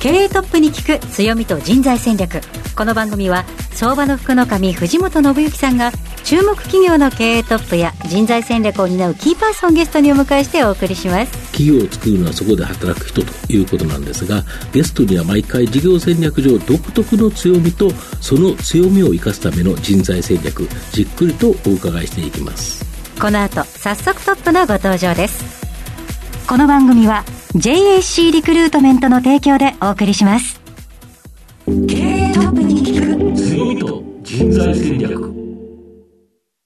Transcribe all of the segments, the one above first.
経営トップに聞く強みと人材戦略。この番組は相場の福の神藤本信之さんが注目企業の経営トップや人材戦略を担うキーパーソンゲストにお迎えしてお送りします。企業を作るのはそこで働く人ということなんですがゲストには毎回事業戦略上独特の強みとその強みを生かすための人材戦略じっくりとお伺いしていきます。この後早速トップのご登場です。この番組は JAC リクルートメントの提供でお送りします。経営トップに聞く強みと人材戦略。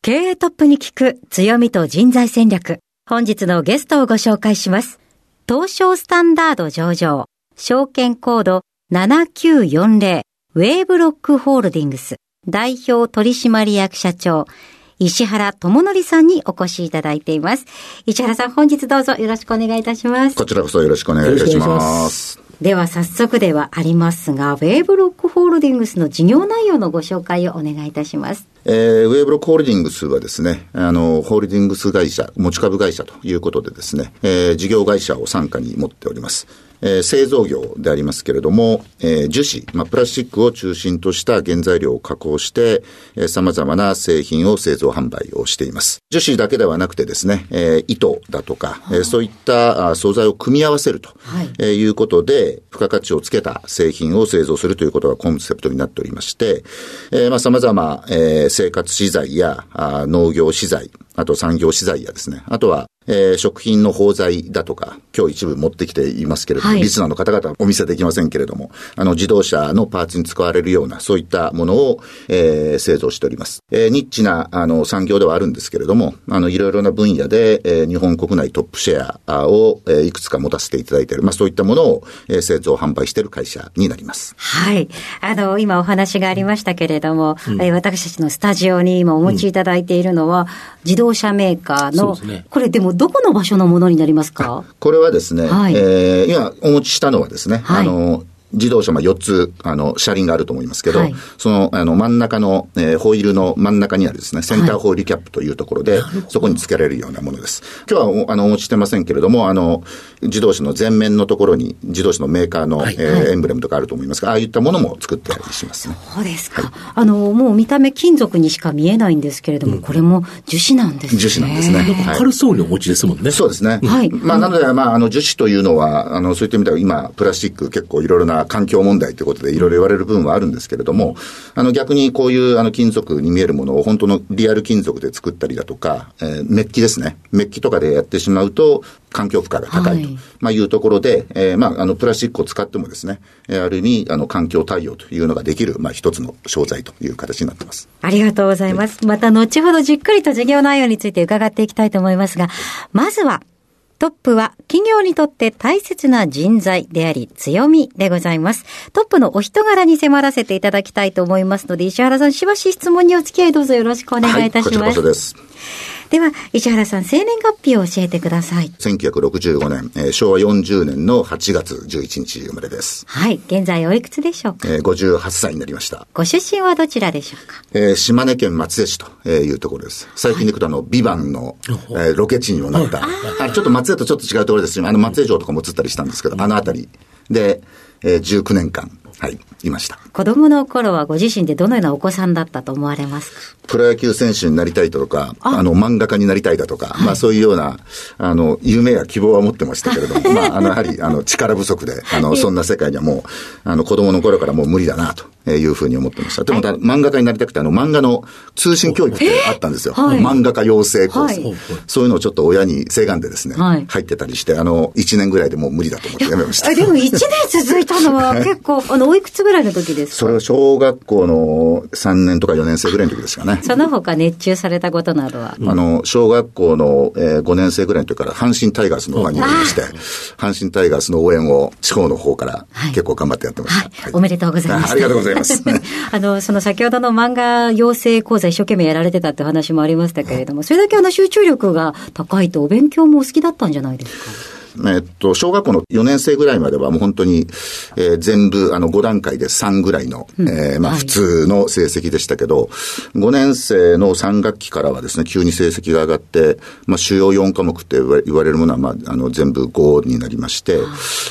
経営トップに聞く強みと人材戦略。本日のゲストをご紹介します。東証スタンダード上場、証券コード7940、ウェーブロックホールディングス、代表取締役社長、石原智則さんにお越しいただいています。石原さん、本日どうぞよろしくお願いいたします。こちらこそよろしくお願いいたします。では早速ではありますが、ウェーブロックホールディングスの事業内容のご紹介をお願いいたします。えー、ウェーブロックホールディングスはですね、あの、ホールディングス会社、持ち株会社ということでですね、えー、事業会社を傘下に持っております。えー、製造業でありますけれども、えー、樹脂、まあ、プラスチックを中心とした原材料を加工して、えー、様々な製品を製造販売をしています。樹脂だけではなくてですね、えー、糸だとか、えー、そういったあ素材を組み合わせると、はいえーいうことで、付加価値をつけた製品を製造するということがコンセプトになっておりまして、えー、まあ、様々、えー、生活資材やあ農業資材、あと産業資材やですね、あとは、えー、食品の包材だとか、今日一部持ってきていますけれども、はいリスナーの方々はお見せできませんけれども、あの、自動車のパーツに使われるような、そういったものを、えー、製造しております。えー、ニッチな、あの、産業ではあるんですけれども、あの、いろいろな分野で、えー、日本国内トップシェアを、えー、いくつか持たせていただいている、まあ、そういったものを、えー、製造販売している会社になります。はい。あの、今お話がありましたけれども、えー私たちのスタジオに今お持ちいただいているのは、自動車メーカーの、ね。これでもどこの場所のものになりますか？これはですね、はい。えー今お持ちしたのはですね、はい。あの、自動車、まあ、4つ、あの、車輪があると思いますけど、はいその、あの、真ん中の、えーホイールの真ん中にあるですね、センターホイールキャップというところで、そこに付けられるようなものです。今日はお、あの、お持ちしてませんけれども、あの、自動車の前面のところに、自動車のメーカーの、はいえーエンブレムとかあると思いますが、ああいったものも作ってありしますね。そうですか。あの、もう見た目金属にしか見えないんですけれども、これも樹脂なんですね。樹脂なんですね。はい軽そうにお持ちですもんねそうですね。はいまあ、なので、まあ、あの、樹脂というのは、あの、そういった意味では今、プラスチック結構いろいろな環境問題ということでいろいろ言われる部分はあるんですけれども、あの、逆にこういう、あの、金属に見えるものを本当のリアル金属で作ったりだとか、えーメッキですね。メッキとかでやってしまうと、環境負荷が高いと、はいまあ、いうところで、えーまあ、あの、プラスチックを使ってもですね、えーある意味、あの、環境対応というのができる、まあ、一つの商材という形になってます。ありがとうございます。また後ほどじっくりと事業内容について伺っていきたいと思いますが、まずは、トップは企業にとって大切な人材であり強みでございます。トップのお人柄に迫らせていただきたいと思いますので、石原さん、しばし質問にお付き合いどうぞよろしくお願いいたしはい、こちらます。こそです。では、石原さん、生年月日を教えてください。1965年、えー昭和40年の8月11日生まれです。はい。現在おいくつでしょうか？えー58歳になりました。ご出身はどちらでしょうか？えー島根県松江市というところです。最近で行くとあの、ビバンの、えーロケ地にもなった、あのちょっと松江とちょっと違うところですし、あの松江城とかも映ったりしたんですけど、あの辺りで、えー19年間、はい、いました。子供の頃はご自身でどのようなお子さんだったと思われますか？プロ野球選手になりたいだとか、あ。の、漫画家になりたいだとか、まあそういうような、あの、夢や希望は持ってましたけれども、まあ、あの、やはり、あの、力不足で、あの、そんな世界にはもう、あの、子供の頃からもう無理だな、というふうに思ってました。でも、ただ漫画家になりたくて、あの、漫画の通信教育ってあったんですよ。はい。漫画家養成コース、はい。そういうのをちょっと親にせがんでですね、はい。入ってたりして、あの、1年ぐらいでもう無理だと思ってやめました。あ。でも1年続いたのは結構、あの、おいくつぐらいの時ですか？それは小学校の3年とか4年生ぐらいの時ですかね。その他熱中されたことなどは？あの、小学校の、えー5年生ぐらいの時から阪神タイガースのファンになりまして、阪神タイガースの応援を地方の方からはい結構頑張ってやってました。はい。おめでとうございます。あありがとうございます。あの、その先ほどの漫画養成講座一生懸命やられてたってお話もありましたけれども、それだけあの集中力が高いとお勉強もお好きだったんじゃないですか？えっと、小学校の4年生ぐらいまではもう本当に、えー、全部、あの、5段階で3ぐらいの、うん、えー、まあ、普通の成績でしたけど、はい、5年生の3学期からはですね、急に成績が上がって、まあ、主要4科目って言われるものは、まあ、あの、全部5になりまして、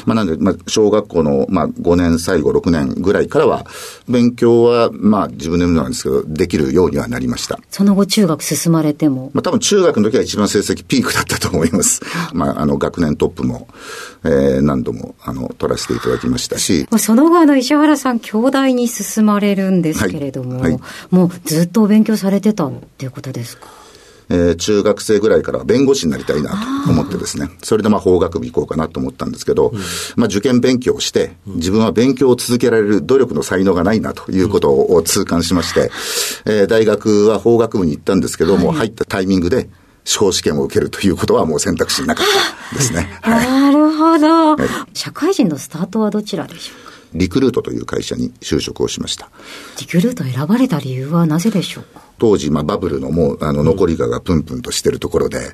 まあ、なんで、まあ、小学校の、まあ、5年、最後6年ぐらいからは、勉強は、まあ、自分で言うのなんですけど、できるようにはなりました。その後、中学進まれても？まあ、多分中学の時は一番成績ピークだったと思います。まあ、あの、学年トップも、えー、何度も、あの、取らせていただきましたし。その後、あの、石原さん、京大に進まれるんですけれども、はい。はい、もうずっとお勉強されてたっていうことですか？えー、中学生ぐらいから弁護士になりたいなと思ってですね、それでまあ法学部行こうかなと思ったんですけど、うん、まあ受験勉強をして、自分は勉強を続けられる努力の才能がないなということを痛感しまして、えー、大学は法学部に行ったんですけども、はい、入ったタイミングで、司法試験を受けるということはもう選択肢なかったですね。はい、なるほど、はい、社会人のスタートはどちらでしょう？かリクルートという会社に就職をしました。リクルート選ばれた理由はなぜでしょう？か当時、まあ、バブルのもう、あの、残りががプンプンとしてるところで、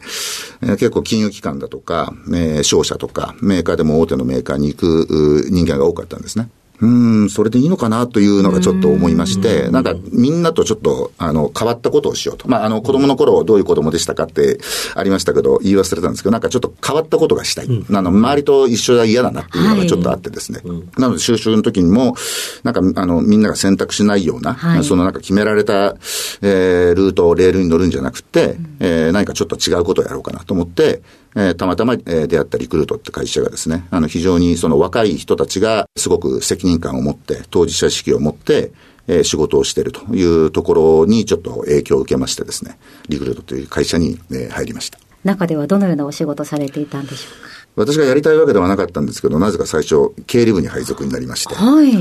えー、結構金融機関だとか、えー、商社とか、メーカーでも大手のメーカーに行く人間が多かったんですね。うん、それでいいのかなというのがちょっと思いまして、なんかみんなとちょっと、あの、変わったことをしようと。まあ、あの、子供の頃どういう子供でしたかってありましたけど、言い忘れたんですけど、なんかちょっと変わったことがしたい。うん、あの、周りと一緒が嫌だなっていうのがちょっとあってですね。はい、なので、就職の時にも、なんか、あの、みんなが選択しないような、はい、そのなんか決められた、えー、ルート、レールに乗るんじゃなくて、うん、えー、何かちょっと違うことをやろうかなと思って、えー、たまたま、えー、出会ったリクルートって会社がですね、あの、非常にその若い人たちがすごく責任感を持って、当事者意識を持って、えー、仕事をしているというところにちょっと影響を受けましてですね、リクルートという会社に、えー、入りました。中ではどのようなお仕事されていたんでしょうか？私がやりたいわけではなかったんですけど、なぜか最初、経理部に配属になりまして。はい。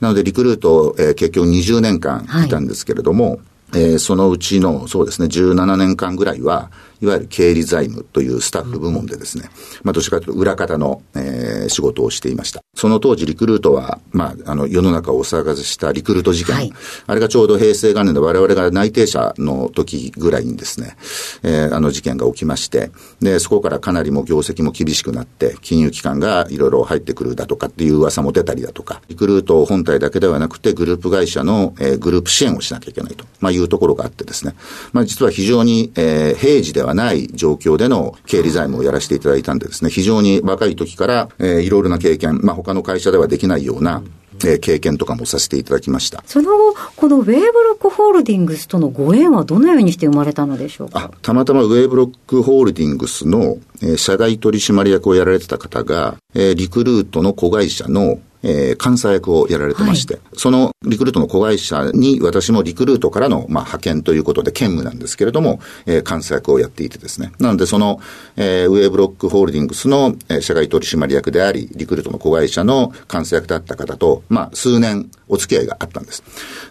なので、リクルート、えー、結局20年間いたんですけれども、はい、えー、そのうちの、そうですね、17年間ぐらいは、いわゆる経理財務というスタッフ部門でですね、まあ、どちらかというと裏方の、えー、仕事をしていました。その当時リクルートは、まあ、あの、世の中をお騒がせしたリクルート事件、はい、あれがちょうど平成元年で我々が内定者の時ぐらいにですね、えー、あの事件が起きまして、で、そこからかなりも業績も厳しくなって、金融機関がいろいろ入ってくるだとかっていう噂も出たりだとか、リクルート本体だけではなくて、グループ会社の、えー、グループ支援をしなきゃいけないと、まあ、いうところがあってですね、まあ、実は非常に、えー、平時でははない状況での経理財務をやらせていただいたんでですね、非常に若い時から、えー、いろいろな経験、まあ、他の会社ではできないような、えー、経験とかもさせていただきました。その後、このウェーブロックホールディングスとのご縁はどのようにして生まれたのでしょうか？たまたまウェーブロックホールディングスの、えー、社外取締役をやられてた方が、えー、リクルートの子会社のえー、監査役をやられてまして、はい、そのリクルートの子会社に私もリクルートからの、まあ、派遣ということで兼務なんですけれども、えー、監査役をやっていてですね。なので、その、えー、ウェーブロックホールディングスの、えー、社外取締役であり、リクルートの子会社の監査役だった方と、まあ、数年お付き合いがあったんです。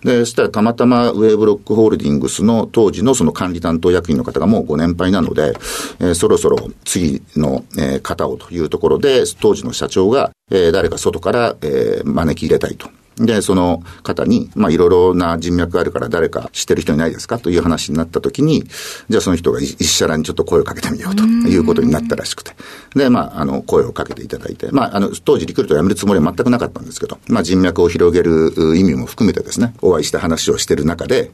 で、そしたらたまたまウェーブロックホールディングスの当時のその管理担当役員の方がもうご年配なので、えー、そろそろ次の、えー、方をというところで、当時の社長が、え、誰か外から、え、招き入れたいと。で、その方に、まあ、いろいろな人脈があるから誰か知ってる人いないですか？という話になったときに、じゃあその人が一社らにちょっと声をかけてみようということになったらしくて。で、まあ、あの、声をかけていただいて、まあ、あの、当時リクルートを辞めるつもりは全くなかったんですけど、まあ、人脈を広げる意味も含めてですね、お会いして話をしてる中で、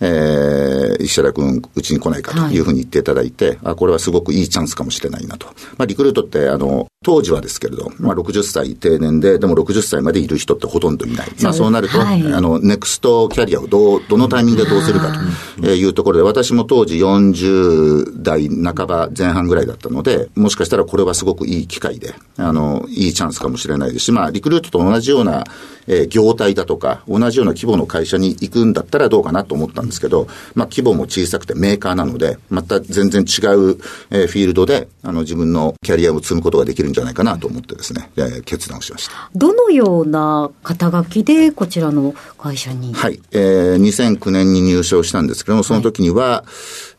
えー、石原君、うちに来ないかというふうに言っていただいて、はい、あ、これはすごくいいチャンスかもしれないなと。まあ、リクルートって、あの、当時はですけれど、まあ、60歳定年で、でも60歳までいる人ってほとんどいない。まあ、そうなると、はい、あの、ネクストキャリアをどう、どのタイミングでどうするかと。いうところで、私も当時40代半ば前半ぐらいだったので、もしかしたらこれはすごくいい機会で、あの、いいチャンスかもしれないですし、まあ、リクルートと同じような、えー、業態だとか、同じような規模の会社に行くんだったらどうかなと思ったんですけど、まあ、規模も小さくてメーカーなので、また全然違う、えー、フィールドで、あの、自分のキャリアを積むことができるんじゃないかなと思ってですね、えー、決断をしました。どのような肩書きで、こちらの会社にはい。えー、2009年に入社をしたんですけども、その時には、は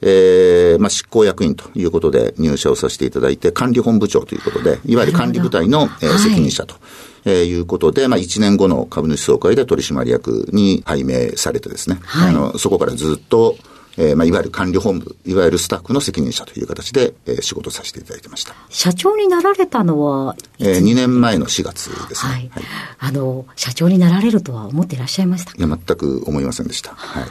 い、えー、まあ、執行役員ということで入社をさせていただいて、管理本部長ということで、いわゆる管理部隊の、えー、責任者と。えー、いうことで、まあ、1年後の株主総会で取締役に拝命されてですね、はい、あのそこからずっと、えー、まあ、いわゆる管理本部、いわゆるスタッフの責任者という形で、えー、仕事させていただいてました。社長になられたのはえー、2年前の4月ですね。はい。はい、あの、社長になられるとは思っていらっしゃいましたいや、全く思いませんでした。はい。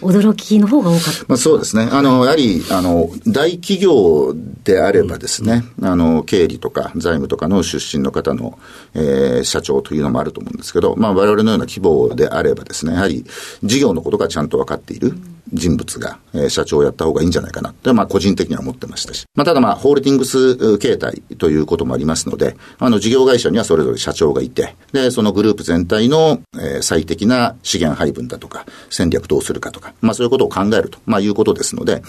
驚きの方が多かったまあ、そうですね。あの、やはり、あの、大企業であればですね、うん、あの、経理とか財務とかの出身の方の、えー、社長というのもあると思うんですけど、まあ、我々のような規模であればですね、やはり、事業のことがちゃんと分かっている。うん人物が、えー、社長をやった方がいいんじゃないかなって、まあ個人的には思ってましたし。まあただまあホールディングス形態ということもありますので、あの事業会社にはそれぞれ社長がいて、で、そのグループ全体の、えー、最適な資源配分だとか、戦略どうするかとか、まあそういうことを考えると、まあいうことですので、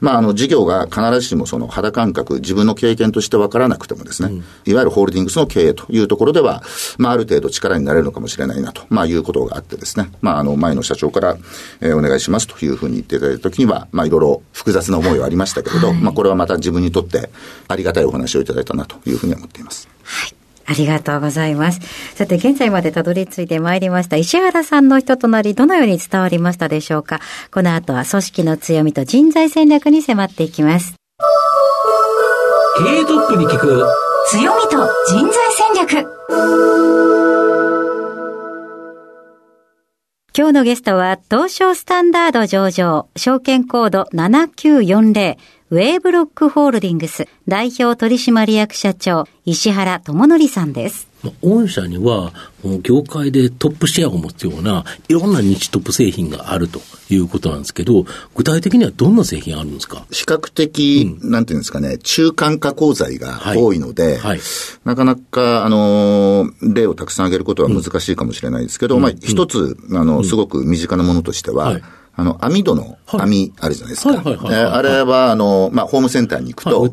まああの事業が必ずしもその肌感覚、自分の経験としてわからなくてもですね、うん、いわゆるホールディングスの経営というところでは、まあある程度力になれるのかもしれないなと、まあいうことがあってですね、まああの前の社長から、えー、お願いしますというふうに言っていただいたときには、まあいろいろ複雑な思いはありましたけれど、はい、まあこれはまた自分にとってありがたいお話をいただいたなというふうに思っています。はいありがとうございます。さて、現在までたどり着いてまいりました石原さんの人となり、どのように伝わりましたでしょうか？この後は組織の強みと人材戦略に迫っていきます。経営トップに聞く強みと人材戦略今日のゲストは、東証スタンダード上場、証券コード7940、ウェーブロックホールディングス代表取締役社長、石原智則さんです。御社には、業界でトップシェアを持つような、いろんな日トップ製品があるということなんですけど、具体的にはどんな製品あるんですか？比較的、うん、なんていうんですかね、中間加工材が多いので、はい。はい、なかなか、あの、例をたくさん挙げることは難しいかもしれないですけど、うん、まあ、一つ、あの、すごく身近なものとしては、はい。あの、網戸の網あるじゃないですか。あれは、あの、まあ、ホームセンターに行くと、売っ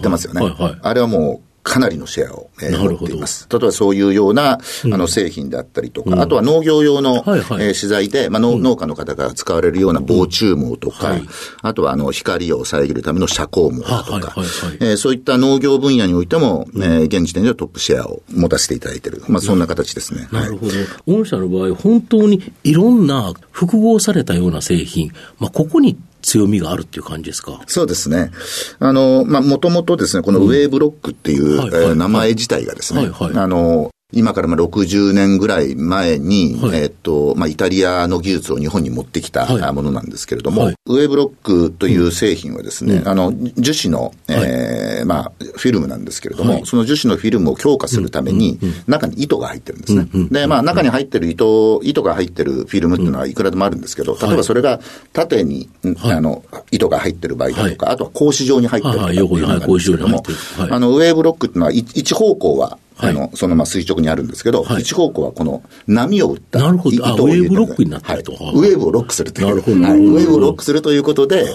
てますよね。あれはもう、かなりのシェアを、えー、持っています。例えばそういうような、あの製品であったりとか、うん、あとは農業用の、はいはい、えー、資材で、まあ、農農家の方が使われるような防虫網とか、うんはい、あとはあの光を遮るための遮光網とか、えそういった農業分野においても、うん、えー、現時点ではトップシェアを持たせていただいている。まあ、そんな形ですね。なるほど。御社の場合、本当にいろんな複合されたような製品、まあ、ここに強みがあるっていう感じですか？そうですね。あの、まあ、もともとですね、このウェーブロックっていう、うんはいはい、名前自体がですね、はいはい、あの、今からまあ60年ぐらい前に、はい、えっと、まあ、イタリアの技術を日本に持ってきたものなんですけれども、はい、ウェーブロックという製品はですね、うん、あの、樹脂の、ええー、まあ、フィルムなんですけれども、はい、その樹脂のフィルムを強化するために、中に糸が入ってるんですね。で、まあ、中に入ってる糸、糸が入ってるフィルムっていうのはいくらでもあるんですけど、例えばそれが縦に、あの、糸が入ってる場合だとか、あとは格子状に入ってるとかっていうのがあるんですけれども、あの、ウェーブロックっていうのは一方向は、あの、そのまま垂直にあるんですけど、はい、一方向はこの波を打ったなるほど。あ、ウェーブロックになってると、はい。ウェーブをロックするという。なるほど。はい、ウェーブをロックするということで、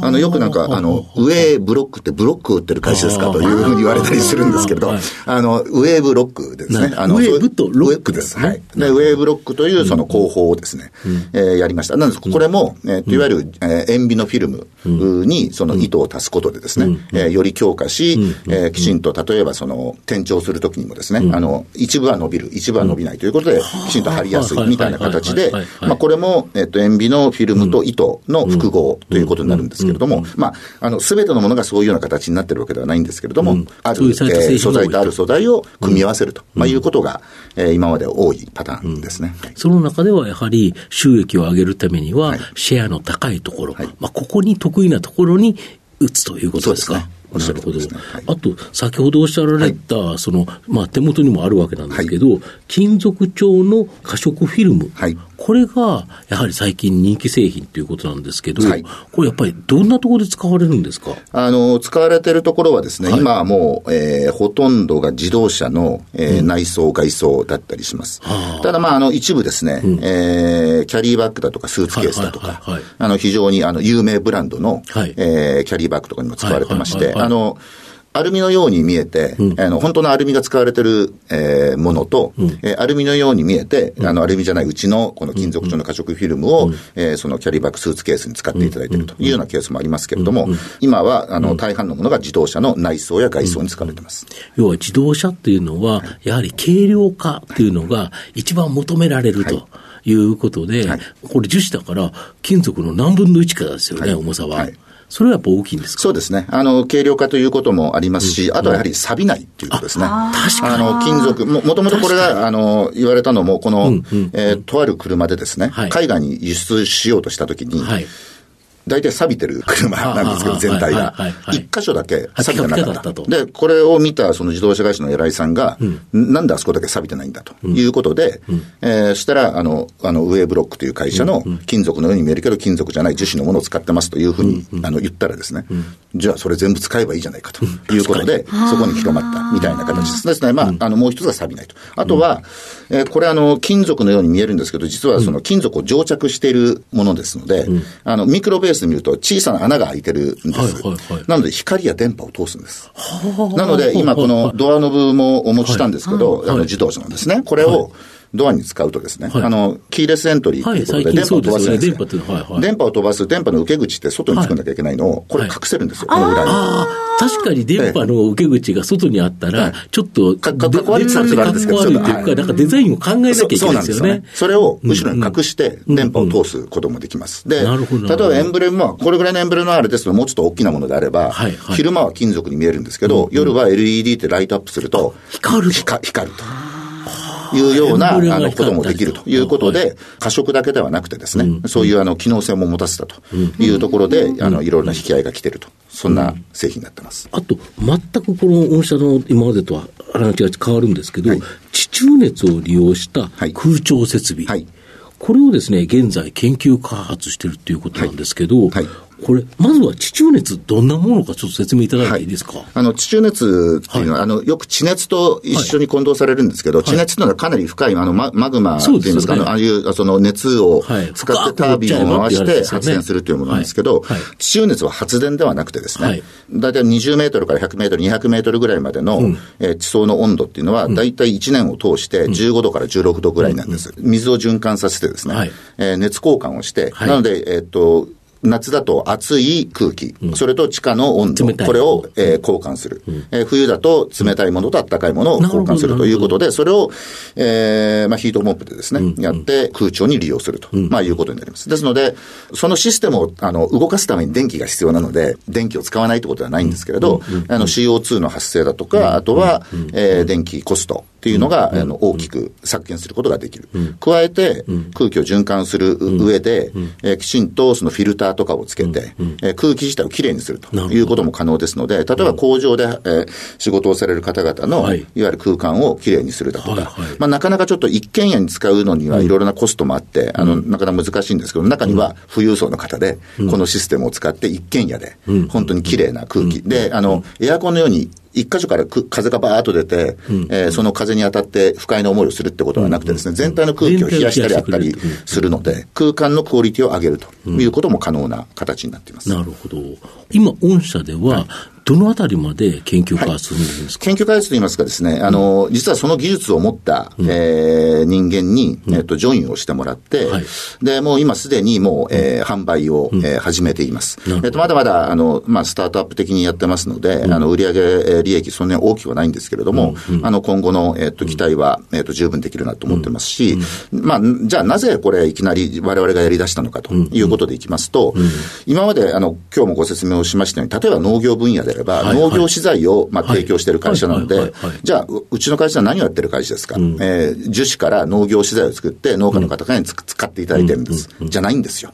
あ。の、よくなんか、あの、ウェーブロックってブロックを打ってる会社ですかというふうに言われたりするんですけれど、あの、ウェーブロックですね。あの、ウェーブとロックです、ね。はい。で、ウェーブロックというその工法をですね、えー、やりました。なんです。これも、えいわゆる、えー、塩ビのフィルムにその糸を足すことでですね、えより強化し、えきちんと例えばその、転調するときにもですね、あの、の、一部は伸びる、一部は伸びないということで、きちんと貼りやすいみたいな形で、まあ、これも、えっと、塩ビのフィルムと糸の複合ということになるんですけれども、まあ、あの、すべてのものがそういうような形になってるわけではないんですけれども、ある、えー、素材とある素材を組み合わせると、まあ、いうことが、えー、今まで多いパターンですね。その中ではやはり収益を上げるためには、シェアの高いところ、まあ、ここに得意なところに打つということですか？おっしゃるほど。あと、先ほどおっしゃられた、はい、その、まあ、手元にもあるわけなんですけど、はい、金属調の可食フィルム。はい、これが、やはり最近人気製品ということなんですけど、はい、これやっぱりどんなところで使われるんですか？あの、使われているところはですね、今はもう、えー、ほとんどが自動車の、えー、内装、外装だったりします。ただまあ、あの、一部ですね、うん、えー、キャリーバッグだとかスーツケースだとか、あの、非常にあの、有名ブランドの、はい、えー、キャリーバッグとかにも使われてまして、あの、アルミのように見えて、うん、あの本当のアルミが使われてる、えー、ものと、うん、えー、アルミのように見えて、うん、あのアルミじゃないうちのこの金属調の可食フィルムを、うん、えー、そのキャリーバッグスーツケースに使っていただいているというようなケースもありますけれども、今はあの大半のものが自動車の内装や外装に使われています。要は自動車っていうのは、やはり軽量化っていうのが一番求められると。はい。いうことで、はい、これ樹脂だから、金属の何分の1かですよね、重さは。それはやっぱ大きいんですか？そうですね。あの、軽量化ということもありますし、うん、あとはやはり錆びないっていうことですね。確かに。あの、金属、も、もともとこれが、あの、言われたのも、この、うんうん、えー、とある車でですね、はい、海外に輸出しようとしたときに、はい大体錆びてる車なんですけど、全体が。一箇所だけ錆びてなかった。で、これを見たその自動車会社の偉いさんが、なんであそこだけ錆びてないんだと。いうことで、えしたら、あの、あの、ウェーブロックという会社の金属のように見えるけど、金属じゃない樹脂のものを使ってますというふうに、あの、言ったらですね、じゃあそれ全部使えばいいじゃないかと。いうことで、そこに広まったみたいな形です。ですね、まあ、あの、もう一つが錆びないと。あとは、えこれあの、金属のように見えるんですけど、実はその金属を蒸着しているものですので、あの、ミクロベースで見ると小さな穴が開いてるんです。はいはいはい、なので、光や電波を通すんです。なので、今このドアノブもお持ちしたんですけど、あの自動車のですね、これを、ドアに使うとですね、はい、あの、キーレスエントリーということで、電波を飛ばすんですよ、ね、はいはい、電波を飛ばす、電波の受け口って外に作んなきゃいけないのを、これ隠せるんですよ、この裏に。確かに電波の受け口が外にあったら、ちょっと、かっこ悪いっていうか、なんかデザインを考えなきゃいけないですよね。それを後ろに隠して、電波を通すこともできます。で、例えばエンブレムは、これぐらいのエンブレムのあれですと、もうちょっと大きなものであれば、昼間は金属に見えるんですけど、夜は LED ってライトアップすると、光る。光ると。いうような、あの、こともできるということで、過食だけではなくてですね、そういうあの、機能性も持たせたというところで、あの、いろいろな引き合いが来てると。そんな製品になってます。あと、全くこの御社の今までとは話が変わるんですけど、地中熱を利用した空調設備。はい。これをですね、現在研究開発してるっていうことなんですけど、はい。はい、これ、まずは地中熱、どんなものかちょっと説明いただいてい。いですか、はい、あの、地中熱っていうのは、はい、あの、よく地熱と一緒に混同されるんですけど、はい、地熱というのはかなり深い、あの、ママグマっていうんですか、ね、ああいう、その熱を使ってタービンを回して発電するというものなんですけど、地中熱は発電ではなくてですね、大体20メートルから100メートル、200メートルぐらいまでの、うん、えー、地層の温度っていうのは、大体1年を通して15度から16度ぐらいなんです。水を循環させてですね、はい、えー、熱交換をして、なので、えっ、と、夏だと暑い空気、うん、それと地下の温度、これを、えー、交換する、うん、えー、冬だと冷たいものと暖かいもの。を交換するということで、それを、えーまあ、ヒートモップでですね、うん、やって空調に利用すると、まあ、いうことになります。ですので、そのシステムをあの動かすために電気が必要なので、電気を使わないということではないんですけれど、あの CO2 の発生だとか、あとは、えー、電気コスト、っていうのが、あの大きく削減することができる。加えて、空気を循環する上で、えきちんとそのフィルターとかをつけて、え空気自体をきれいにするということも可能ですので、例えば工場で、え仕事をされる方々の、い、わゆる空間をきれいにするだとか、まあ、なかなかちょっと一軒家に使うのにはいろいろなコストもあって、あの、なかなか難しいんですけど、中には富裕層の方で、このシステムを使って一軒家で、本当にきれいな空気。で、あの、エアコンのように一箇所から風がバーッと出て、うん、えー、その風に当たって不快な思いをするってことはなくてですね、全体の空気を冷やしたりあったりするので、空間のクオリティを上げるということも可能な形になっています。なるほど。今、御社では、どのあたりまで研究開発するんですか、はい、研究開発といいますかですね、あの、実はその技術を持った、うん、えー、人間に、えっ、と、ジョインをしてもらって、はい、で、もう今すでにもう、えー、販売を、うん、えー、始めています。えっ、と、まだまだ、あの、まあ、スタートアップ的にやってますので、うん、あの、売上利益そんなに大きくはないんですけれども、うん、あの、今後の、えっ、と、期待は、えっ、と、十分できるなと思ってますし、まあ、じゃあなぜこれいきなり我々がやり出したのかということでいきますと、今まで、あの、今日もご説明をしましたように、例えば農業分野であれば、はい、農業資材をまあ提供している会社なので、じゃあ、うちの会社は何をやってる会社ですか、うん、えー、樹脂から農業資材を作って農家の方々に使っていただいてるんです。じゃないんですよ。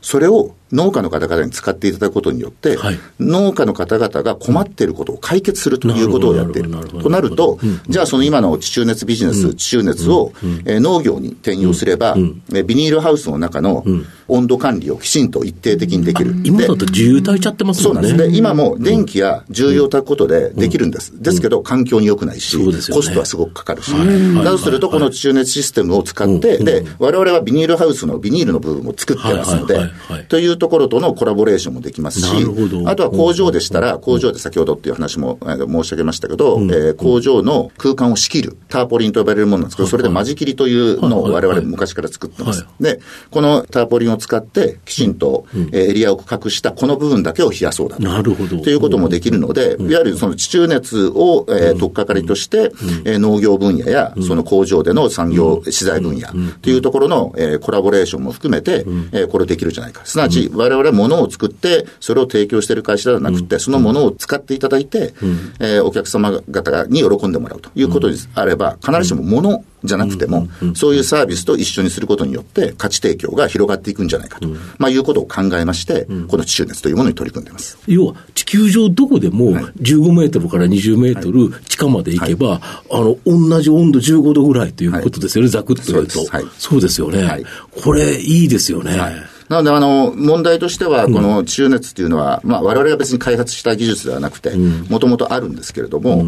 それを農家の方々に使っていただくことによって、はい、農家の方々が困っていることを解決するということをやっている。となると、じゃあその今の地中熱ビジネス、地中熱を、えー、農業に転用すれば、えビニールハウスの中の温度管理をきちんと一定的にできる。今だとちゃってますもんね。そうなんです。で、今も電気や重油を炊くことでできるんです。ですけど、環境に良くないし、コストはすごくかかるし。だとすると、この地中熱システムを使って、で、我々はビニールハウスのビニールの部分を作ってますので、というところとのコラボレーションもできますし、あとは工場でしたら、工場で先ほどっていう話も申し上げましたけど、え工場の空間を仕切る、ターポリンと呼ばれるものなんです。けど、それで間仕切りというのを我々昔から作ってます。で、このターポリンを使ってきちんと、えエリアを区画したこの部分だけを冷やそうだと。なるほど。ということもできるので、いわゆるその地中熱を、えー、取っかかりとして、えー、農業分野や、その工場での産業資材分野というところの、えー、コラボレーションも含めて、えー、これできるじゃないか。すなわち、我々は物を作って、それを提供している会社ではなくて、そのものを使っていただいて、えー、お客様方に喜んでもらうということであれば、必ずしも物じゃなくても、そういうサービスと一緒にすることによって、価値提供が広がっていくんじゃないかと、まあ、いうことを考えまして、この地中熱というものに取り組んでいます。要は、地球上どこでも15メートルから20メートル地下まで行けば、あの、同じ温度15度ぐらいということですよね、ざくっと言うと。そうです。よね。これ、いいですよね。なので、あの、問題としては、この中熱っていうのは、まあ、我々が別に開発した技術ではなくて、もともとあるんですけれども、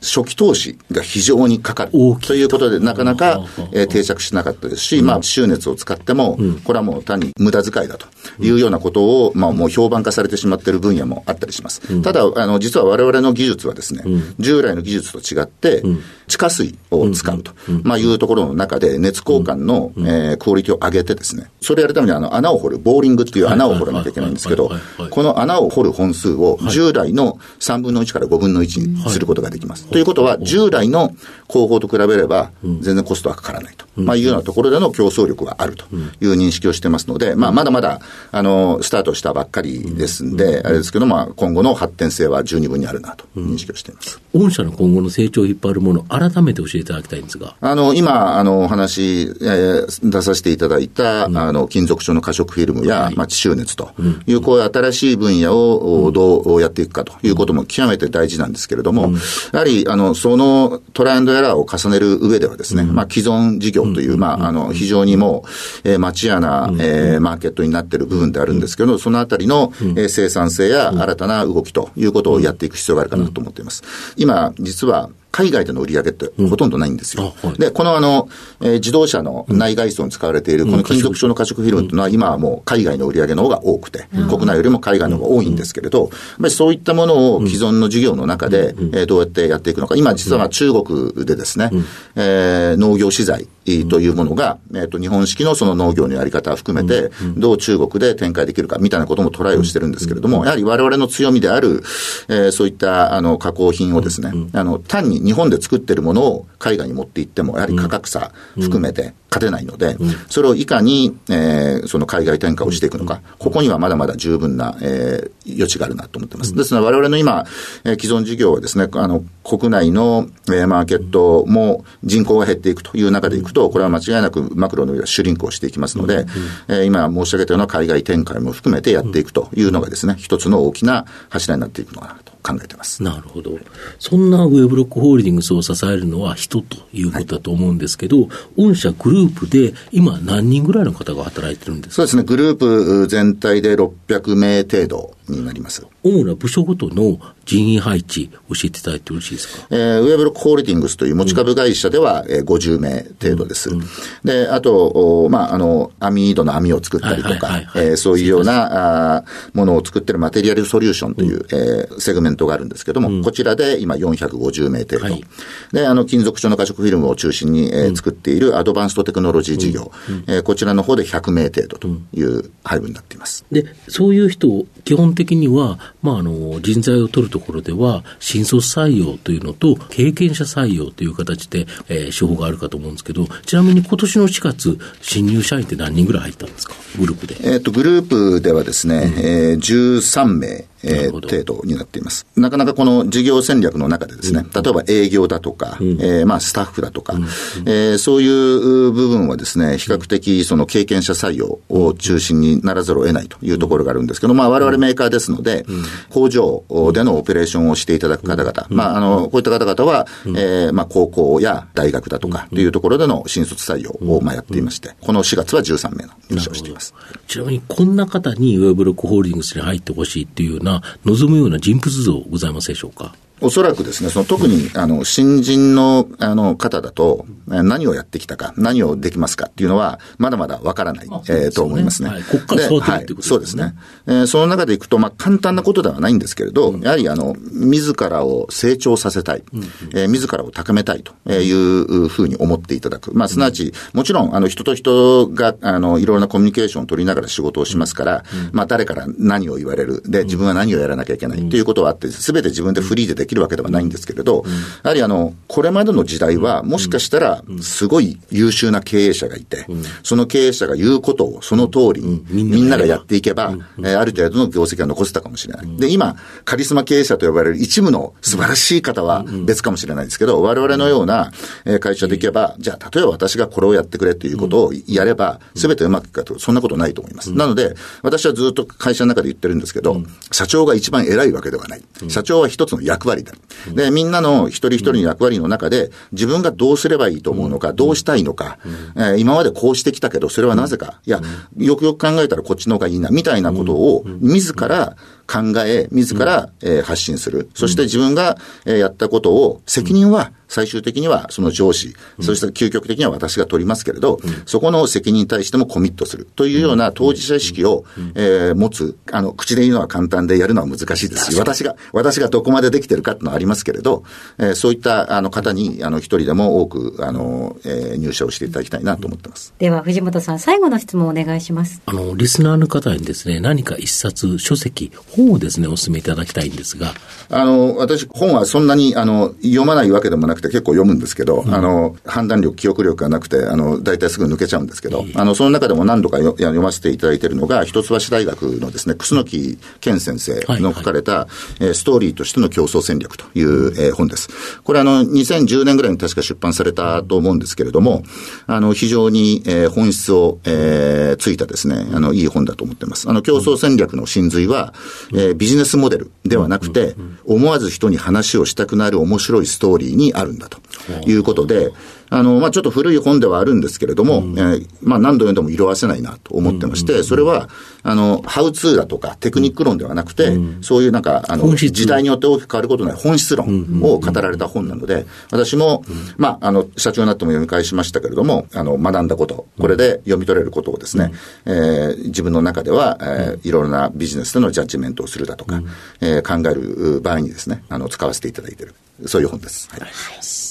初期投資が非常にかかる。ということで、なかなか、えー、定着しなかったですし、まあ、収熱を使っても、これはもう単に無駄遣いだというようなことを、まあ、もう評判化されてしまっている分野もあったりします。ただ、あの、実は我々の技術はですね、従来の技術と違って、地下水を使うと、まあ、いうところの中で、熱交換の、えー、クオリティを上げてですね、それやるためにあの穴を掘る、ボーリングっていう穴を掘らなきゃいけないんですけど、この穴を掘る本数を従来の3分の1から5分の1にすることができます。ということは、従来の工法と比べれば、全然コストはかからないと、まあ、いうようなところでの競争力はあるという認識をしてますので、まあ、まだまだ、あの、スタートしたばっかりですんで、あれですけど、まあ、今後の発展性は十二分にあるなと認識をしています。御社の今後の成長を引っ張るもの、改めて教えていただきたいんですが。あの、今、あの、お話、えー、出させていただいた、あの、金属調の可食フィルムや、まあ、地周熱という、こういう新しい分野をどうやっていくかということも極めて大事なんですけれども、やはり、あの、そのトライアンドエラーを重ねる上ではですね、まあ、既存事業という、まあ、あの、非常にもう、えー、町屋な、えー、マーケットになっている部分であるんですけど、そのあたりの、えー、生産性や新たな動きということをやっていく必要があるかなと思っています。今、実は、海外での売り上げってほとんどないんですよ。うん。はい、で、このあの、えー、自動車の内外装に使われているこの金属調の可食フィルムというのは今はもう海外の売り上げの方が多くて、うん、国内よりも海外の方が多いんですけれど、やっぱりそういったものを既存の事業の中で、えー、どうやってやっていくのか。今実は中国でですね、えー、農業資材というものが、えっ、と、日本式のその農業のやり方を含めて、どう中国で展開できるかみたいなこともトライをしてるんですけれども、やはり我々の強みである、えー、そういったあの加工品をですね、あの、単に日本で作ってるものを海外に持っていっても、やはり価格差含めて勝てないので、それをいかに、えー、その海外転嫁をしていくのか、ここにはまだまだ十分な、えー、余地があるなと思ってます。ですので、我々の今、えー、既存事業はですね、あの、国内の、えー、マーケットも人口が減っていくという中でいくと、これは間違いなくマクロの上はシュリンクをしていきますので、えー、今申し上げたような海外展開も含めてやっていくというのがですね、一つの大きな柱になっていくのかなと。考えてます。なるほど。そんなウェブロックホールディングスを支えるのは人ということだと思うんですけど、はい、御社グループで今何人ぐらいの方が働いてるんですか？そうですね。グループ全体で600名程度になります。主な部署ごとの人員配置、教えていただいてよろしいですか？えー、ウェーブロックホールディングスという持ち株会社では、うん、えー、50名程度です。うん。うん、で、あと、おまあ、あの、網戸の網を作ったりとか、そういうようなあものを作ってるマテリアルソリューションという、うん、えー、セグメントがあるんですけども、こちらで今450名程度。はい、で、あの、金属調の加飾フィルムを中心に、えー、作っているアドバンストテクノロジー事業、うん、えー、こちらの方で100名程度という配分になっています。で、そういう人を基本的には、まあ、あの、人材を取るところでは、新卒採用というのと、経験者採用という形で、えー、手法があるかと思うんですけど、ちなみに今年の4月、新入社員って何人ぐらい入ったんですか、グループで。えっ、と、グループではですね、うん、えー、13名えー、程度になっています。なかなかこの事業戦略の中でですね、例えば営業だとか、うん、えー、まあスタッフだとか、うん、えー、そういう部分はですね、比較的その経験者採用を中心にならざるを得ないというところがあるんですけど、まあ我々メーカーですので、工場でのオペレーションをしていただく方々、まああの、こういった方々は、えー、まあ高校や大学だとかというところでの新卒採用をまあやっていまして、この4月は13名の入社をしています。ちなみにこんな方にウェブロックホールディングスに入ってほしいっていうな、望むような人物像ございますでしょうか？おそらくですね、その特に、あの、新人の、あの、方だと、何をやってきたか、何をできますかっていうのは、まだまだわからない、ね、えー、と思いますね。はい、ここから育てるってことですね。そうですね。えー、その中でいくと、まあ、簡単なことではないんですけれど、うん、やはり、あの、自らを成長させたい、うん、えー、自らを高めたいというふうに思っていただく。まあ、すなわち、もちろん、あの、人と人が、あの、いろいろなコミュニケーションを取りながら仕事をしますから、うん、まあ、誰から何を言われる。で、自分は何をやらなきゃいけないということはあって、すべて自分でフリーでできるわけではないんですけれど、やはりあの、これまでの時代は、もしかしたら、すごい優秀な経営者がいて、その経営者が言うことをその通り、みんながやっていけば、えある程度の業績が残せたかもしれない。で、今、カリスマ経営者と呼ばれる一部の素晴らしい方は別かもしれないですけど、我々のような会社でいけば、じゃあ、例えば私がこれをやってくれということをやれば、すべてうまくいくかと、そんなことないと思います。なので、私はずっと会社の中で言ってるんですけど、社長が一番偉いわけではない。社長は一つの役割だ。で、みんなの一人一人の役割の中で、自分がどうすればいいと思うのか、どうしたいのか、えー、今までこうしてきたけど、それはなぜか、いや、よくよく考えたらこっちの方がいいな、みたいなことを、自ら考え、自ら、えー、発信する。そして自分が、えー、やったことを、責任は最終的にはその上司、そして究極的には私が取りますけれど、そこの責任に対してもコミットするというような当事者意識を、えー、持つ、あの、口で言うのは簡単でやるのは難しいです。し、私が、私がどこまでできてるかっていうのはありますけれど、えー、そういったあの方に、あの、一人でも多く、あの、えー、入社をしていただきたいなと思ってます。では、藤本さん、最後の質問をお願いします。あの、リスナーの方にですね、何か一冊、書籍、本をですね、お勧めいただきたいんですが。あの、私、本はそんなに、あの、読まないわけでもなくて結構読むんですけど、うん、あの、判断力、記憶力がなくて、あの、大体すぐ抜けちゃうんですけど、あの、その中でも何度か読ませていただいているのが、一橋大学のですね、楠木健先生の書かれた、はいはい、ストーリーとしての競争戦略という、えー、本です。これあの、2010年ぐらいに確か出版されたと思うんですけれども、あの、非常に、えー、本質を、えー、ついたですね、あの、いい本だと思ってます。あの、競争戦略の真髄は、えー、ビジネスモデルではなくて、思わず人に話をしたくなる面白いストーリーにあるんだということで、あの、まあ、ちょっと古い本ではあるんですけれども、うん、えー、まあ、何度読んでも色あせないなと思ってまして、それは、あの、ハウツーだとかテクニック論ではなくて、うん、そういうなんか、あの、時代によって大きく変わることない本質論を語られた本なので、私も、まあ、あの、社長になっても読み返しましたけれども、あの、学んだこと、これで読み取れることをですね、うん、えー、自分の中では、えー、いろいろなビジネスでのジャッジメントをするだとか、うん、えー、考える場合にですね、あの、使わせていただいている。そういう本です。はい、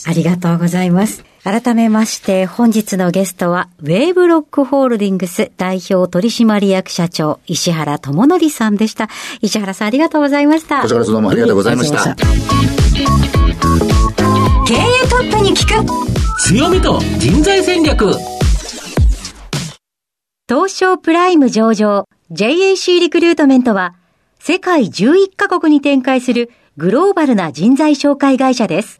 ありがとうございます。改めまして、本日のゲストは、ウェーブロックホールディングス代表取締役社長、石原智則さんでした。石原さん、ありがとうございました。こちらこそどうもありがとうございました。経営トップに聞く強みと人材戦略東証プライム上場 JAC リクルートメントは、世界11カ国に展開するグローバルな人材紹介会社です。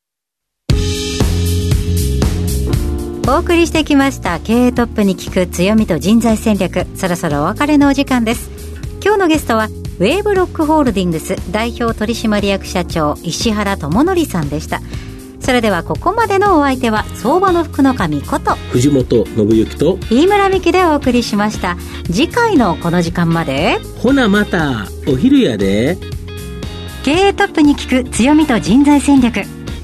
お送りしてきました経営トップに聞く強みと人材戦略。そろそろお別れのお時間です。今日のゲストはウェーブロックホールディングス代表取締役社長石原智則さんでした。それではここまでのお相手は相場の福の神こと藤本信之と飯村美希でお送りしました。次回のこの時間までほなまたお昼やで。経営トップに聞く強みと人材戦略